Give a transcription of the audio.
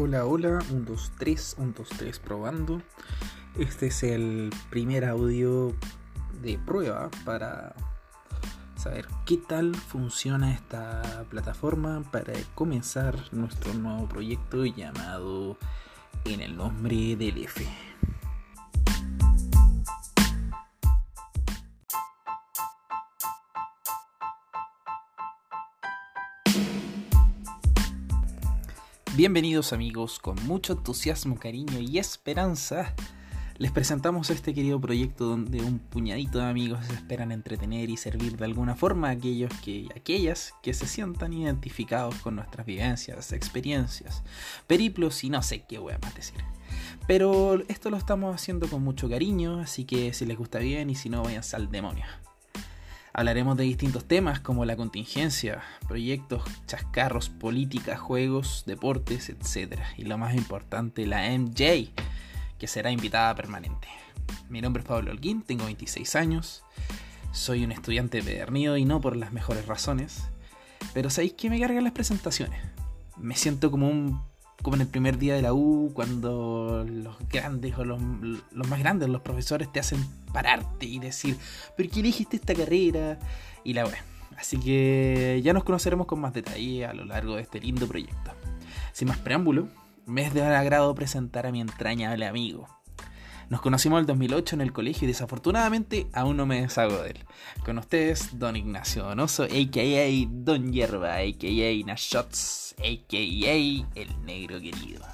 Hola, hola, 1, 2, 3, 1, 2, 3, probando. Este es el primer audio de prueba para saber qué tal funciona esta plataforma para comenzar nuestro nuevo proyecto llamado En el nombre del F. Bienvenidos amigos, con mucho entusiasmo, cariño y esperanza. Les presentamos este querido proyecto donde un puñadito de amigos esperan entretener y servir de alguna forma a aquellos que, aquellas que se sientan identificados con nuestras vivencias, experiencias, periplos y no sé qué voy a más decir. Pero esto lo estamos haciendo con mucho cariño, así que si les gusta bien y si no, vayan al demonio. Hablaremos de distintos temas como la contingencia, proyectos, chascarros, política, juegos, deportes, etc. Y lo más importante, la MJ, que será invitada permanente. Mi nombre es Pablo Holguín, tengo 26 años, soy un estudiante pedernido y no por las mejores razones, pero ¿sabéis que me cargan las presentaciones? Me siento como un como en el primer día de la U, cuando los grandes o los, más grandes, los profesores te hacen pararte y decir, ¿pero qué elegiste esta carrera? Y la web. Así que ya nos conoceremos con más detalle a lo largo de este lindo proyecto. Sin más preámbulo, me es de agrado presentar a mi entrañable amigo. Nos conocimos en el 2008 en el colegio y desafortunadamente aún no me deshago de él. Con ustedes, Don Ignacio Donoso, a.k.a. Don Hierba, a.k.a. Nashots, a.k.a. El Negro Querido.